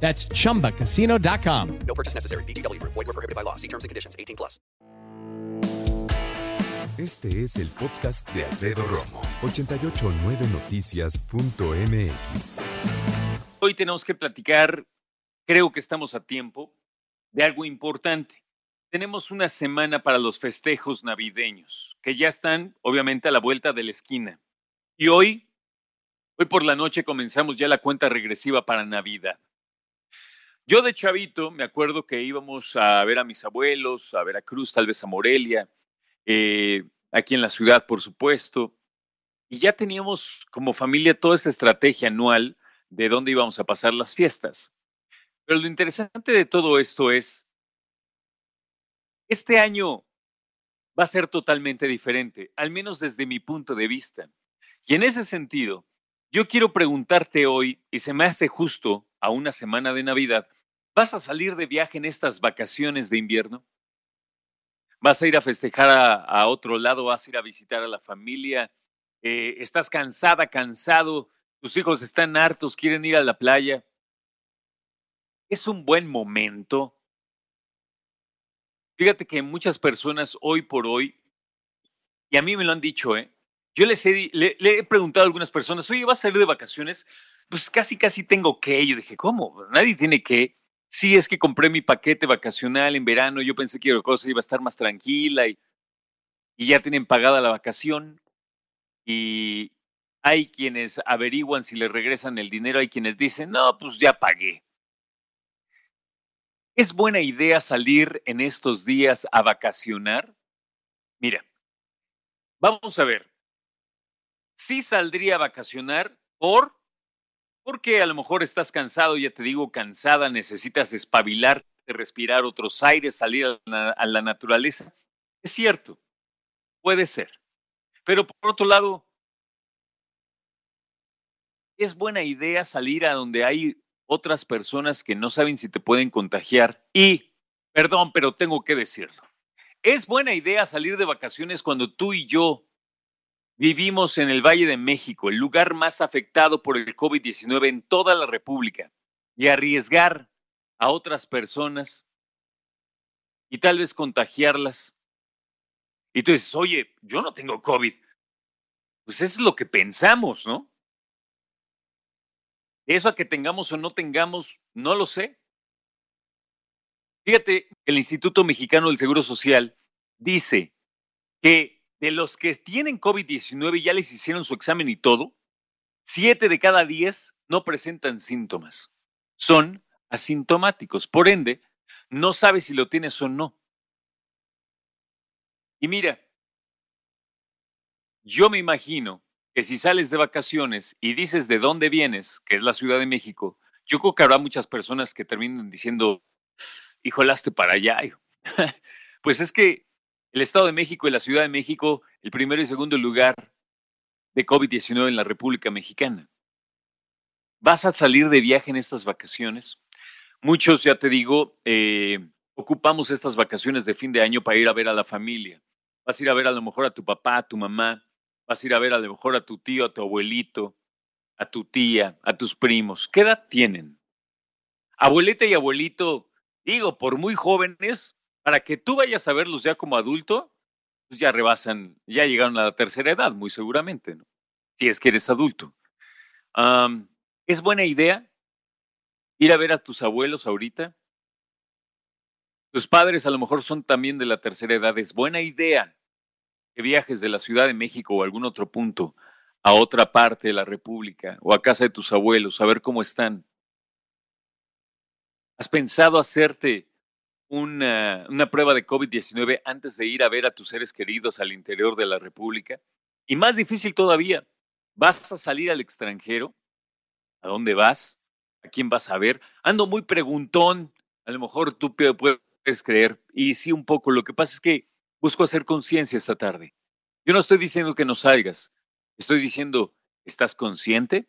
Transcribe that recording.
That's chumbacasino.com. No purchase necessary. BGW. Void were prohibited by law. See terms and conditions. 18 plus. Este es el podcast de Alfredo Romo. 889noticias.mx. Hoy tenemos que platicar, creo que estamos a tiempo, de algo importante. Tenemos una semana para los festejos navideños, que ya están obviamente a la vuelta de la esquina. Y hoy, hoy por la noche comenzamos ya la cuenta regresiva para Navidad. Yo de chavito me acuerdo que íbamos a ver a mis abuelos, a Veracruz, tal vez a Morelia, eh, aquí en la ciudad, por supuesto, y ya teníamos como familia toda esta estrategia anual de dónde íbamos a pasar las fiestas. Pero lo interesante de todo esto es, este año va a ser totalmente diferente, al menos desde mi punto de vista. Y en ese sentido, yo quiero preguntarte hoy, y se me hace justo a una semana de Navidad, ¿vas a salir de viaje en estas vacaciones de invierno? ¿Vas a ir a festejar a, otro lado? ¿Vas a ir a visitar a la familia? Eh, ¿Estás cansada, cansado? ¿Tus hijos están hartos? ¿Quieren ir a la playa? Es un buen momento. Fíjate que muchas personas hoy por hoy, y a mí me lo han dicho, ¿eh? Yo les he, le he preguntado a algunas personas, oye, ¿vas a salir de vacaciones? Pues casi, casi tengo que. Yo dije, ¿cómo? Nadie tiene que. Sí, es que compré mi paquete vacacional en verano. Yo pensé que la cosa iba a estar más tranquila y, y ya tienen pagada la vacación. Y hay quienes averiguan si le regresan el dinero. Hay quienes dicen, no, pues ya pagué. ¿Es buena idea salir en estos días a vacacionar? Mira, vamos a ver. Sí saldría a vacacionar por porque a lo mejor estás cansado, ya te digo, cansada, necesitas espabilarte, respirar otros aires, salir a la, a la naturaleza. Es cierto, puede ser. Pero por otro lado, es buena idea salir a donde hay otras personas que no saben si te pueden contagiar. Y, perdón, pero tengo que decirlo. Es buena idea salir de vacaciones cuando tú y yo Vivimos en el Valle de México, el lugar más afectado por el COVID-19 en toda la República, y arriesgar a otras personas y tal vez contagiarlas. Y tú dices, oye, yo no tengo COVID. Pues eso es lo que pensamos, ¿no? Eso a que tengamos o no tengamos, no lo sé. Fíjate, el Instituto Mexicano del Seguro Social dice que de los que tienen COVID-19 y ya les hicieron su examen y todo, siete de cada diez no presentan síntomas. Son asintomáticos. Por ende, no sabes si lo tienes o no. Y mira, yo me imagino que si sales de vacaciones y dices de dónde vienes, que es la Ciudad de México, yo creo que habrá muchas personas que terminen diciendo, híjolaste para allá. hijo". pues es que el Estado de México y la Ciudad de México, el primero y segundo lugar de COVID-19 en la República Mexicana. ¿Vas a salir de viaje en estas vacaciones? Muchos, ya te digo, eh, ocupamos estas vacaciones de fin de año para ir a ver a la familia. Vas a ir a ver a lo mejor a tu papá, a tu mamá, vas a ir a ver a lo mejor a tu tío, a tu abuelito, a tu tía, a tus primos. ¿Qué edad tienen? Abuelita y abuelito, digo, por muy jóvenes, para que tú vayas a verlos ya como adulto, pues ya rebasan, ya llegaron a la tercera edad, muy seguramente, ¿no? Si es que eres adulto. ¿Es buena idea ir a ver a tus abuelos ahorita? Tus padres a lo mejor son también de la tercera edad. Es buena idea que viajes de la Ciudad de México o algún otro punto a otra parte de la República o a casa de tus abuelos a ver cómo están. ¿Has pensado hacerte una, prueba de COVID-19 antes de ir a ver a tus seres queridos al interior de la República? Y más difícil todavía, ¿vas a salir al extranjero? ¿A dónde vas? ¿A quién vas a ver? Ando muy preguntón. A lo mejor tú pu- pu- puedes creer. Y sí, un poco. Lo que pasa es que busco hacer conciencia esta tarde. Yo no estoy diciendo que no salgas. Estoy diciendo, ¿estás consciente?